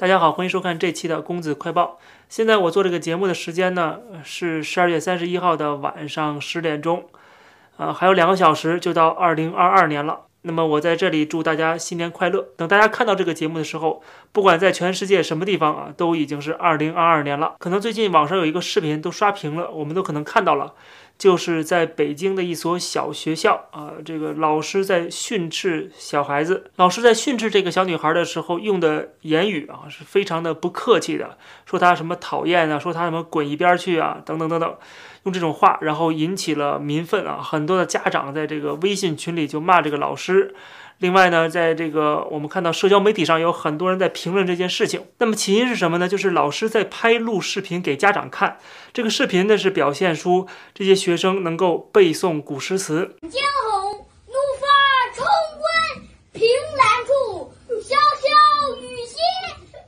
大家好，欢迎收看这期的公子快报。现在我做这个节目的时间呢是十二月三十一号的晚上十点钟，啊，还有两个小时就到二零二二年了。那么我在这里祝大家新年快乐。等大家看到这个节目的时候，不管在全世界什么地方啊，都已经是二零二二年了。可能最近网上有一个视频都刷屏了，我们都可能看到了。就是在北京的一所小学校啊，这个老师在训斥小孩子。老师在训斥这个小女孩的时候，用的言语啊是非常的不客气的，说她什么讨厌啊，说她什么滚一边去啊，等等等等，用这种话，然后引起了民愤啊。很多的家长在这个微信群里就骂这个老师。另外呢，在这个我们看到社交媒体上有很多人在评论这件事情。那么起因是什么呢？就是老师在拍录视频给家长看。这个视频呢是表现出这些学生能够背诵古诗词。江红怒发冲冠，凭栏处，潇潇雨歇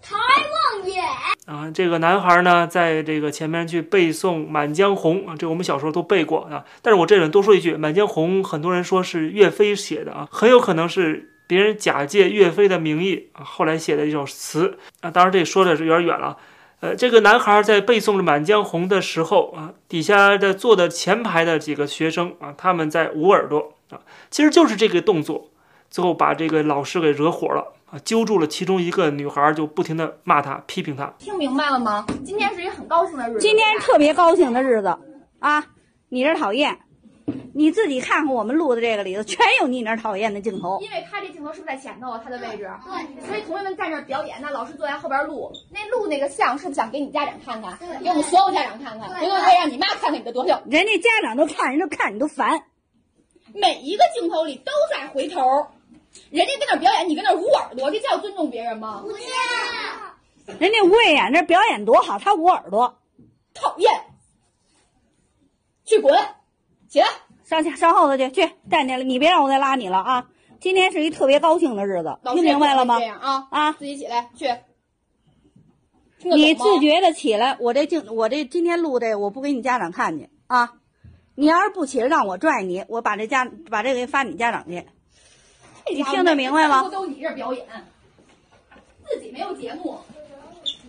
台望远。啊，这个男孩呢，在这个前面去背诵《满江红》啊，这我们小时候都背过啊。但是我这里多说一句，《满江红》很多人说是岳飞写的啊，很有可能是别人假借岳飞的名义啊，后来写的一首词啊。当然，这说的是有点远了。呃，这个男孩在背诵着《满江红》的时候啊，底下的坐的前排的几个学生啊，他们在捂耳朵啊，其实就是这个动作，最后把这个老师给惹火了。啊，揪住了其中一个女孩，就不停的骂她、批评她。听明白了吗？今天是一个很高兴的日子。今天特别高兴的日子啊！你这讨厌，你自己看看我们录的这个里头，全有你那讨厌的镜头。因为他这镜头是不是在前头啊？他的位置。对。所以同学们在那表演，那老师坐在后边录。那录那个像是不是想给你家长看看？给我们所有家长看看。不用再让你妈看看你的多笑。人家家长都看，人都看你都烦。每一个镜头里都在回头。人家跟那表演，你跟那捂耳朵，这叫尊重别人吗？不叫。人家吴伟演这表演多好，他捂耳朵，讨厌。去滚，起来，上去上后头去，去站起来，你别让我再拉你了啊！今天是一特别高兴的日子，听明白了吗？这样啊啊，自己起来去。你自觉的起来，我这镜，我这今天录的，我不给你家长看去啊！你要是不起来，让我拽你，我把这家把这个发你家长去。你听得明白吗？都你这表演，自己没有节目，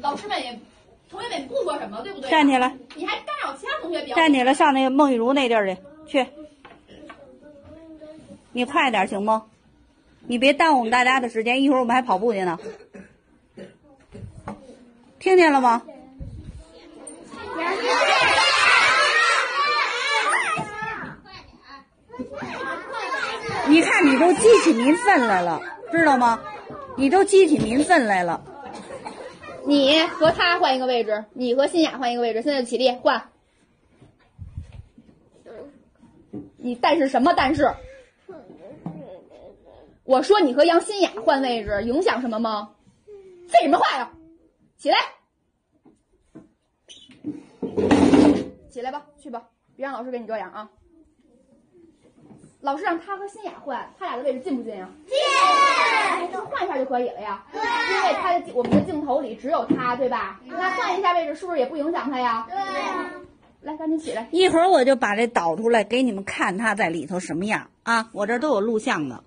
老师们也，同学们也不说什么，对不对？站起来！你还干扰其他同学表演？站起来，上那个孟玉茹那地儿去，去。你快点行不？你别耽误我们大家的时间，一会儿我们还跑步去呢。听见了吗？你看，你都激起民愤来了，知道吗？你都激起民愤来了。你和他换一个位置，你和新雅换一个位置。现在起立换。你但是什么但是？我说你和杨新雅换位置，影响什么吗？废什么话呀？起来，起来吧，去吧，别让老师给你这样啊。老师让他和新雅换，他俩的位置近不近呀？近，那换一下就可以了呀。对，因为他的我们的镜头里只有他，对吧？那换一下位置是不是也不影响他呀？对。来，赶紧起来。一会儿我就把这导出来给你们看，他在里头什么样啊？我这都有录像的。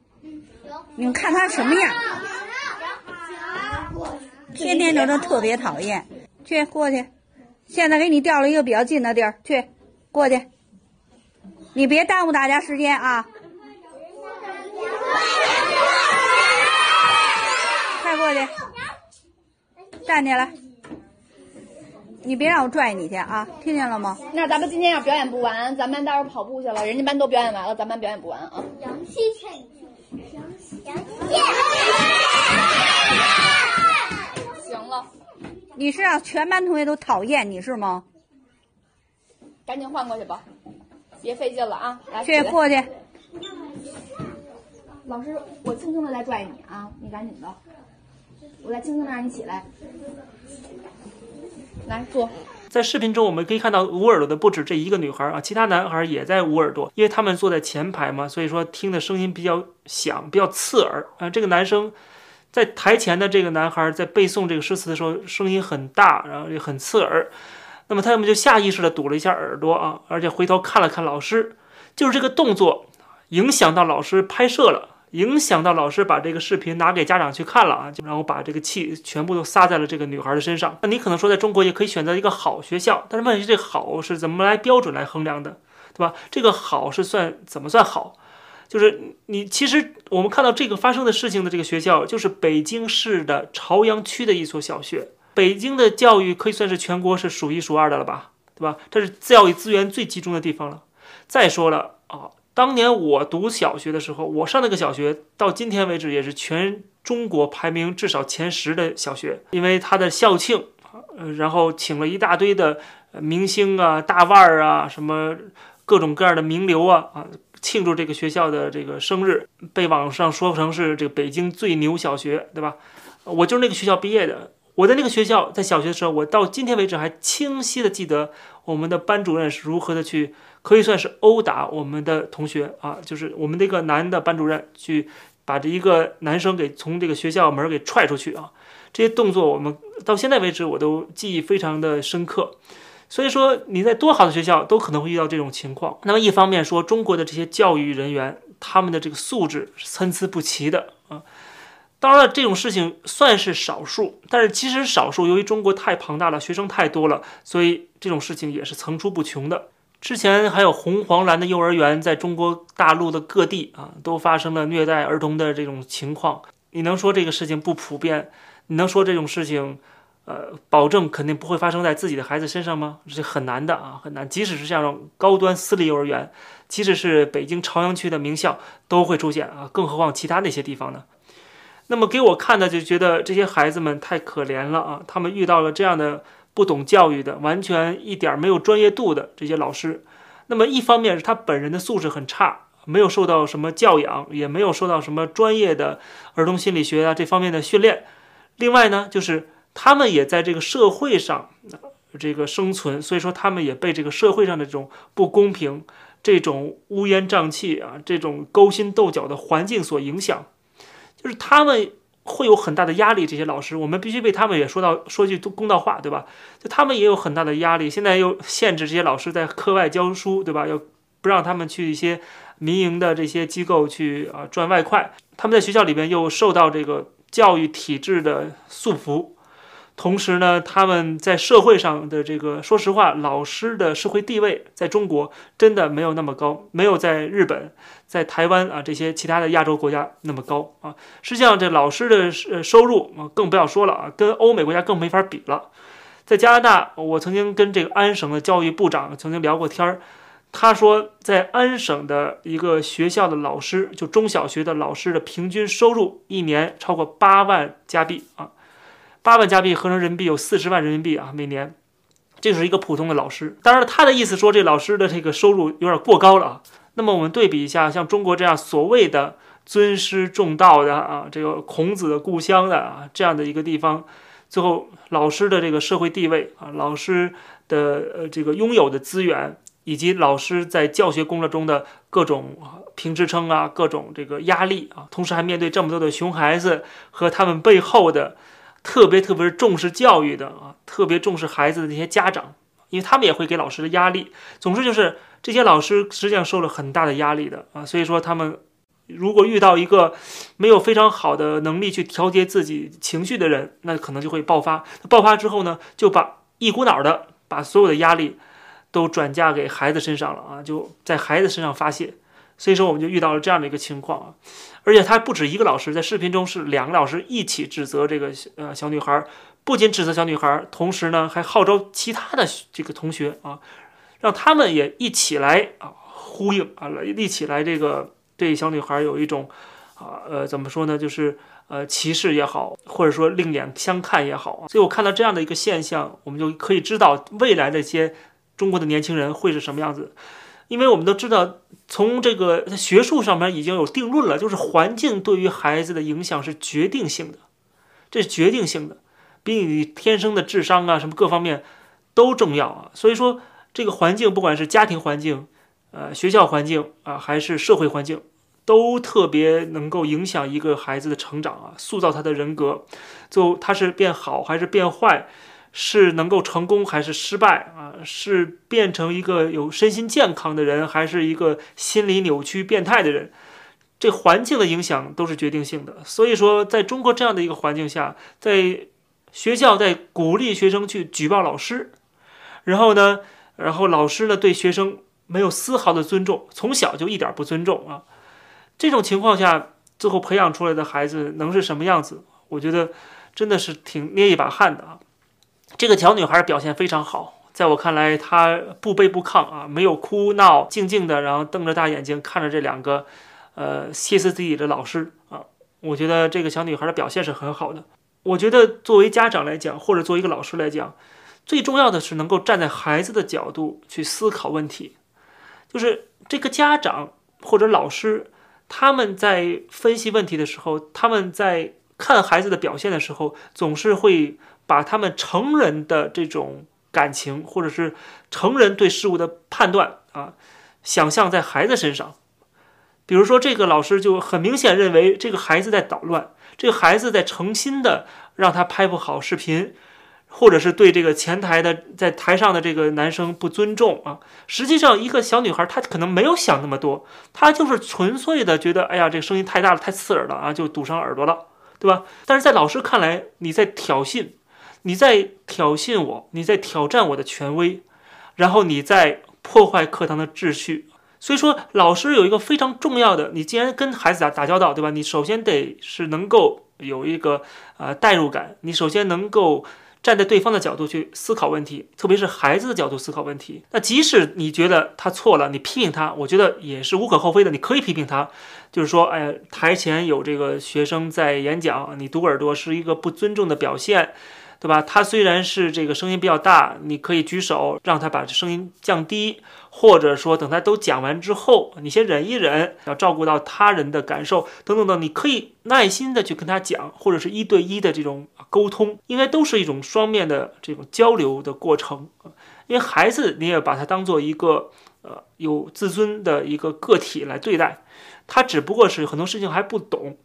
你们看他什么样？天天就都特别讨厌。去过去，现在给你调了一个比较近的地儿，去过去。你别耽误大家时间啊！快过去，站起来！你别让我拽你去啊！听见了吗？那咱们今天要表演不完，咱们待会儿跑步去了。人家班都表演完了，咱们表演不完啊！杨希杨杨行了，你是让全班同学都讨厌你是吗？赶紧换过去吧。别费劲了啊！来，去过去。老师，我轻轻的来拽你啊，你赶紧的。我来轻轻的让你起来。来坐。在视频中，我们可以看到捂耳朵的不止这一个女孩啊，其他男孩也在捂耳朵，因为他们坐在前排嘛，所以说听的声音比较响，比较刺耳啊。这个男生在台前的这个男孩在背诵这个诗词的时候，声音很大，然后也很刺耳。那么他们就下意识的堵了一下耳朵啊，而且回头看了看老师，就是这个动作影响到老师拍摄了，影响到老师把这个视频拿给家长去看了啊，就然后把这个气全部都撒在了这个女孩的身上。那你可能说，在中国也可以选择一个好学校，但是问题这好是怎么来标准来衡量的，对吧？这个好是算怎么算好？就是你其实我们看到这个发生的事情的这个学校，就是北京市的朝阳区的一所小学。北京的教育可以算是全国是数一数二的了吧，对吧？这是教育资源最集中的地方了。再说了啊。当年我读小学的时候，我上那个小学到今天为止也是全中国排名至少前十的小学，因为它的校庆，呃，然后请了一大堆的明星啊、大腕儿啊，什么各种各样的名流啊啊，庆祝这个学校的这个生日，被网上说成是这个北京最牛小学，对吧？我就是那个学校毕业的，我在那个学校在小学的时候，我到今天为止还清晰的记得我们的班主任是如何的去。可以算是殴打我们的同学啊，就是我们那个男的班主任去把这一个男生给从这个学校门给踹出去啊，这些动作我们到现在为止我都记忆非常的深刻。所以说你在多好的学校都可能会遇到这种情况。那么一方面说中国的这些教育人员他们的这个素质是参差不齐的啊，当然了这种事情算是少数，但是其实少数由于中国太庞大了，学生太多了，所以这种事情也是层出不穷的。之前还有红黄蓝的幼儿园，在中国大陆的各地啊，都发生了虐待儿童的这种情况。你能说这个事情不普遍？你能说这种事情，呃，保证肯定不会发生在自己的孩子身上吗？这很难的啊，很难。即使是像高端私立幼儿园，即使是北京朝阳区的名校，都会出现啊，更何况其他那些地方呢？那么给我看的就觉得这些孩子们太可怜了啊，他们遇到了这样的。不懂教育的，完全一点没有专业度的这些老师，那么一方面是他本人的素质很差，没有受到什么教养，也没有受到什么专业的儿童心理学啊这方面的训练。另外呢，就是他们也在这个社会上这个生存，所以说他们也被这个社会上的这种不公平、这种乌烟瘴气啊、这种勾心斗角的环境所影响，就是他们。会有很大的压力，这些老师，我们必须为他们也说到说句公道话，对吧？就他们也有很大的压力。现在又限制这些老师在课外教书，对吧？又不让他们去一些民营的这些机构去啊赚外快。他们在学校里边又受到这个教育体制的束缚。同时呢，他们在社会上的这个，说实话，老师的社会地位在中国真的没有那么高，没有在日本、在台湾啊这些其他的亚洲国家那么高啊。实际上，这老师的呃收入啊，更不要说了啊，跟欧美国家更没法比了。在加拿大，我曾经跟这个安省的教育部长曾经聊过天儿，他说，在安省的一个学校的老师，就中小学的老师的平均收入一年超过八万加币啊。八万加币合成人民币有四十万人民币啊，每年，这是一个普通的老师。当然了，他的意思说这老师的这个收入有点过高了啊。那么我们对比一下，像中国这样所谓的尊师重道的啊，这个孔子的故乡的啊这样的一个地方，最后老师的这个社会地位啊，老师的呃这个拥有的资源，以及老师在教学工作中的各种评职称啊，各种这个压力啊，同时还面对这么多的熊孩子和他们背后的。特别特别是重视教育的啊，特别重视孩子的那些家长，因为他们也会给老师的压力。总之就是这些老师实际上受了很大的压力的啊，所以说他们如果遇到一个没有非常好的能力去调节自己情绪的人，那可能就会爆发。爆发之后呢，就把一股脑的把所有的压力都转嫁给孩子身上了啊，就在孩子身上发泄。所以说我们就遇到了这样的一个情况啊。而且他不止一个老师，在视频中是两个老师一起指责这个呃小女孩，不仅指责小女孩，同时呢还号召其他的这个同学啊，让他们也一起来啊呼应啊，来一起来这个对小女孩有一种啊呃怎么说呢，就是呃歧视也好，或者说另眼相看也好。所以我看到这样的一个现象，我们就可以知道未来的一些中国的年轻人会是什么样子。因为我们都知道，从这个学术上面已经有定论了，就是环境对于孩子的影响是决定性的，这是决定性的，比你天生的智商啊什么各方面都重要啊。所以说，这个环境不管是家庭环境、呃学校环境啊，还是社会环境，都特别能够影响一个孩子的成长啊，塑造他的人格，就他是变好还是变坏。是能够成功还是失败啊？是变成一个有身心健康的人，还是一个心理扭曲变态的人？这环境的影响都是决定性的。所以说，在中国这样的一个环境下，在学校在鼓励学生去举报老师，然后呢，然后老师呢对学生没有丝毫的尊重，从小就一点不尊重啊。这种情况下，最后培养出来的孩子能是什么样子？我觉得真的是挺捏一把汗的啊。这个小女孩表现非常好，在我看来，她不卑不亢啊，没有哭闹，静静的，然后瞪着大眼睛看着这两个，呃，歇斯底里的老师啊。我觉得这个小女孩的表现是很好的。我觉得作为家长来讲，或者作为一个老师来讲，最重要的是能够站在孩子的角度去思考问题。就是这个家长或者老师，他们在分析问题的时候，他们在看孩子的表现的时候，总是会。把他们成人的这种感情，或者是成人对事物的判断啊，想象在孩子身上。比如说，这个老师就很明显认为这个孩子在捣乱，这个孩子在诚心的让他拍不好视频，或者是对这个前台的在台上的这个男生不尊重啊。实际上，一个小女孩她可能没有想那么多，她就是纯粹的觉得，哎呀，这个声音太大了，太刺耳了啊，就堵上耳朵了，对吧？但是在老师看来，你在挑衅。你在挑衅我，你在挑战我的权威，然后你在破坏课堂的秩序。所以说，老师有一个非常重要的，你既然跟孩子打打交道，对吧？你首先得是能够有一个呃代入感，你首先能够站在对方的角度去思考问题，特别是孩子的角度思考问题。那即使你觉得他错了，你批评他，我觉得也是无可厚非的，你可以批评他，就是说，哎，台前有这个学生在演讲，你堵耳朵是一个不尊重的表现。对吧？他虽然是这个声音比较大，你可以举手让他把声音降低，或者说等他都讲完之后，你先忍一忍，要照顾到他人的感受等等等，你可以耐心的去跟他讲，或者是一对一的这种沟通，应该都是一种双面的这种交流的过程。因为孩子你也把他当做一个呃有自尊的一个个体来对待，他只不过是很多事情还不懂。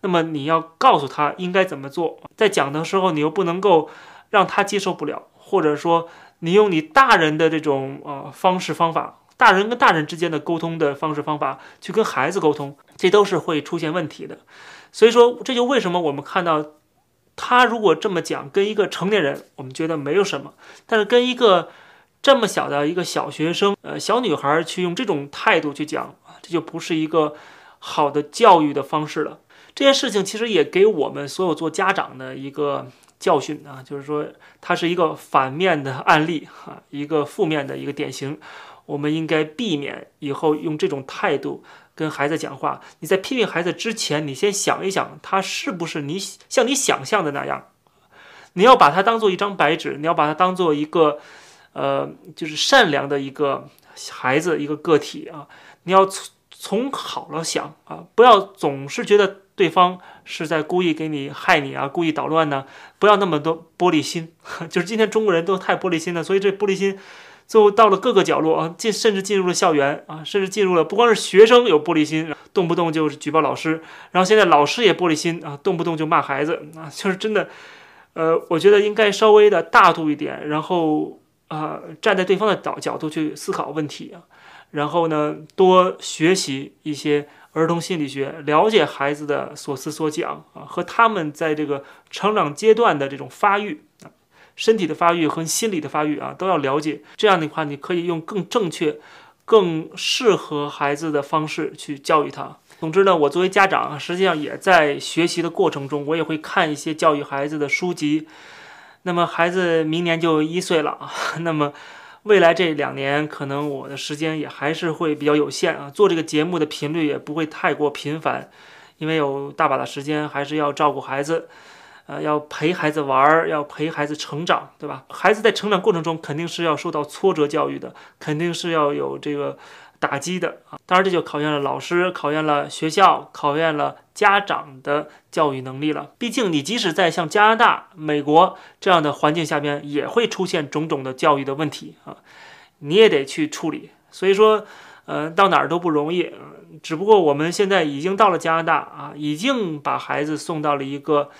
那么你要告诉他应该怎么做，在讲的时候你又不能够让他接受不了，或者说你用你大人的这种呃方式方法，大人跟大人之间的沟通的方式方法去跟孩子沟通，这都是会出现问题的。所以说这就为什么我们看到他如果这么讲，跟一个成年人我们觉得没有什么，但是跟一个这么小的一个小学生呃小女孩去用这种态度去讲，这就不是一个好的教育的方式了。这件事情其实也给我们所有做家长的一个教训啊，就是说它是一个反面的案例哈，一个负面的一个典型。我们应该避免以后用这种态度跟孩子讲话。你在批评孩子之前，你先想一想，他是不是你像你想象的那样？你要把他当做一张白纸，你要把他当做一个呃，就是善良的一个孩子，一个个体啊。你要从从好了想啊，不要总是觉得。对方是在故意给你害你啊，故意捣乱呢，不要那么多玻璃心。就是今天中国人都太玻璃心了，所以这玻璃心最后到了各个角落啊，进甚至进入了校园啊，甚至进入了不光是学生有玻璃心，动不动就是举报老师，然后现在老师也玻璃心啊，动不动就骂孩子啊，就是真的，呃，我觉得应该稍微的大度一点，然后啊，站在对方的角角度去思考问题啊，然后呢，多学习一些。儿童心理学了解孩子的所思所想啊，和他们在这个成长阶段的这种发育啊，身体的发育和心理的发育啊，都要了解。这样的话，你可以用更正确、更适合孩子的方式去教育他。总之呢，我作为家长，实际上也在学习的过程中，我也会看一些教育孩子的书籍。那么，孩子明年就一岁了啊，那么。未来这两年，可能我的时间也还是会比较有限啊，做这个节目的频率也不会太过频繁，因为有大把的时间还是要照顾孩子，呃，要陪孩子玩儿，要陪孩子成长，对吧？孩子在成长过程中肯定是要受到挫折教育的，肯定是要有这个。打击的啊，当然这就考验了老师，考验了学校，考验了家长的教育能力了。毕竟你即使在像加拿大、美国这样的环境下边，也会出现种种的教育的问题啊，你也得去处理。所以说，呃，到哪儿都不容易。只不过我们现在已经到了加拿大啊，已经把孩子送到了一个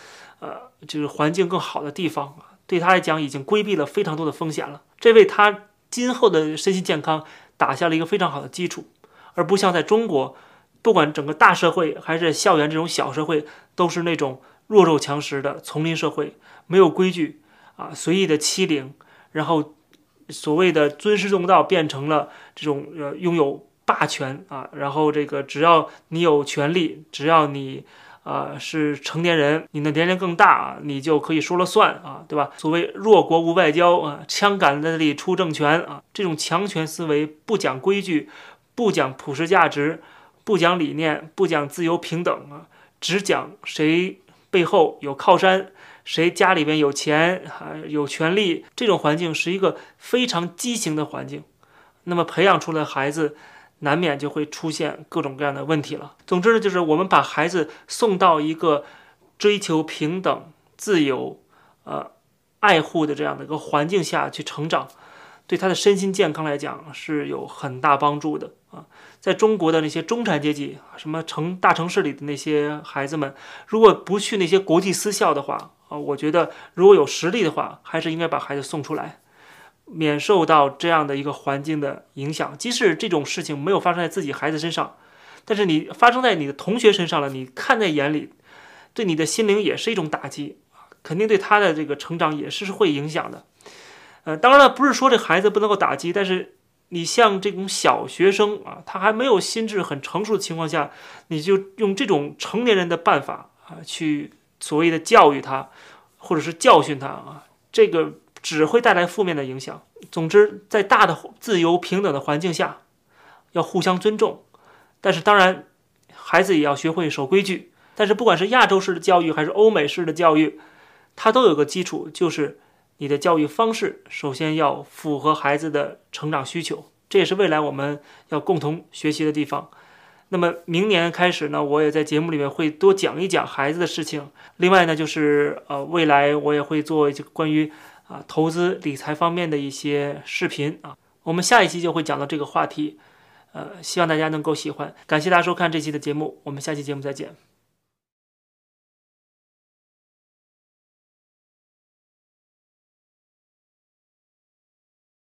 呃，就是环境更好的地方啊，对他来讲已经规避了非常多的风险了。这为他今后的身心健康。打下了一个非常好的基础，而不像在中国，不管整个大社会还是校园这种小社会，都是那种弱肉强食的丛林社会，没有规矩啊，随意的欺凌，然后所谓的尊师重道变成了这种呃拥有霸权啊，然后这个只要你有权利，只要你。啊，是成年人，你的年龄更大啊，你就可以说了算啊，对吧？所谓弱国无外交啊，枪杆子里出政权啊，这种强权思维不讲规矩，不讲普世价值，不讲理念，不讲自由平等啊，只讲谁背后有靠山，谁家里边有钱啊，有权利，这种环境是一个非常畸形的环境，那么培养出来孩子。难免就会出现各种各样的问题了。总之呢，就是我们把孩子送到一个追求平等、自由、呃爱护的这样的一个环境下去成长，对他的身心健康来讲是有很大帮助的啊。在中国的那些中产阶级，什么城大城市里的那些孩子们，如果不去那些国际私校的话啊，我觉得如果有实力的话，还是应该把孩子送出来。免受到这样的一个环境的影响，即使这种事情没有发生在自己孩子身上，但是你发生在你的同学身上了，你看在眼里，对你的心灵也是一种打击肯定对他的这个成长也是会影响的。呃，当然了，不是说这孩子不能够打击，但是你像这种小学生啊，他还没有心智很成熟的情况下，你就用这种成年人的办法啊，去所谓的教育他，或者是教训他啊，这个。只会带来负面的影响。总之，在大的自由平等的环境下，要互相尊重。但是，当然，孩子也要学会守规矩。但是，不管是亚洲式的教育还是欧美式的教育，它都有个基础，就是你的教育方式首先要符合孩子的成长需求。这也是未来我们要共同学习的地方。那么，明年开始呢，我也在节目里面会多讲一讲孩子的事情。另外呢，就是呃，未来我也会做一些关于。啊，投资理财方面的一些视频啊，我们下一期就会讲到这个话题，呃，希望大家能够喜欢，感谢大家收看这期的节目，我们下期节目再见。